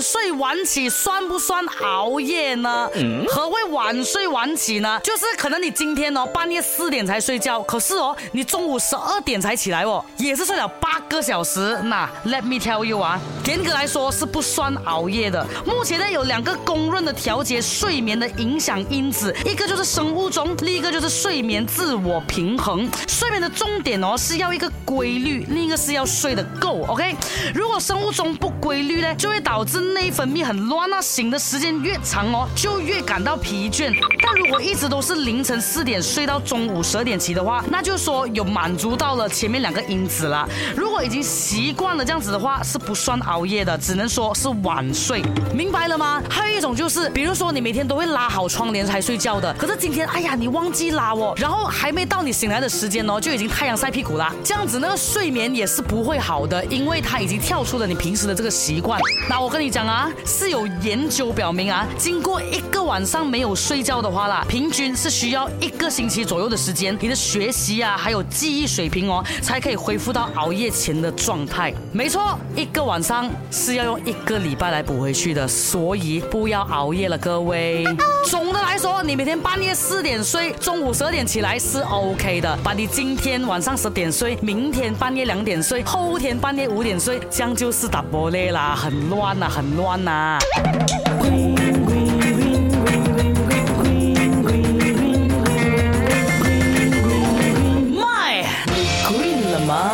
睡晚起算不算熬夜呢？何谓晚睡晚起呢？就是可能你今天哦半夜四点才睡觉，可是哦你中午十二点才起来哦，也是睡了八个小时。那 Let me tell you 啊，严格来说是不算熬夜的。目前呢有两个公认的调节睡眠的影响因子，一个就是生物钟，另一个就是睡眠自我平衡。睡眠的重点哦是要一个规律，另一个是要睡得够。OK，如果生物钟不规律呢，就会导致内分泌很乱啊，醒的时间越长哦，就越感到疲倦。如果一直都是凌晨四点睡到中午十二点起的话，那就说有满足到了前面两个因子了。如果已经习惯了这样子的话，是不算熬夜的，只能说是晚睡。明白了吗？还有一种就是，比如说你每天都会拉好窗帘才睡觉的，可是今天哎呀你忘记拉哦，然后还没到你醒来的时间哦，就已经太阳晒屁股啦。这样子那个睡眠也是不会好的，因为它已经跳出了你平时的这个习惯。那我跟你讲啊，是有研究表明啊，经过一个晚上没有睡觉的话啦，平均是需要一个星期左右的时间，你的学习啊，还有记忆水平哦，才可以恢复到熬夜前的状态。没错，一个晚上是要用一个礼拜来补回去的，所以不要熬夜了，各位。总的来说，你每天半夜四点睡，中午十二点起来是 OK 的。把你今天晚上十点睡，明天半夜两点睡，后天半夜五点睡，这样就是打玻璃啦，很乱呐，很乱呐。Mom.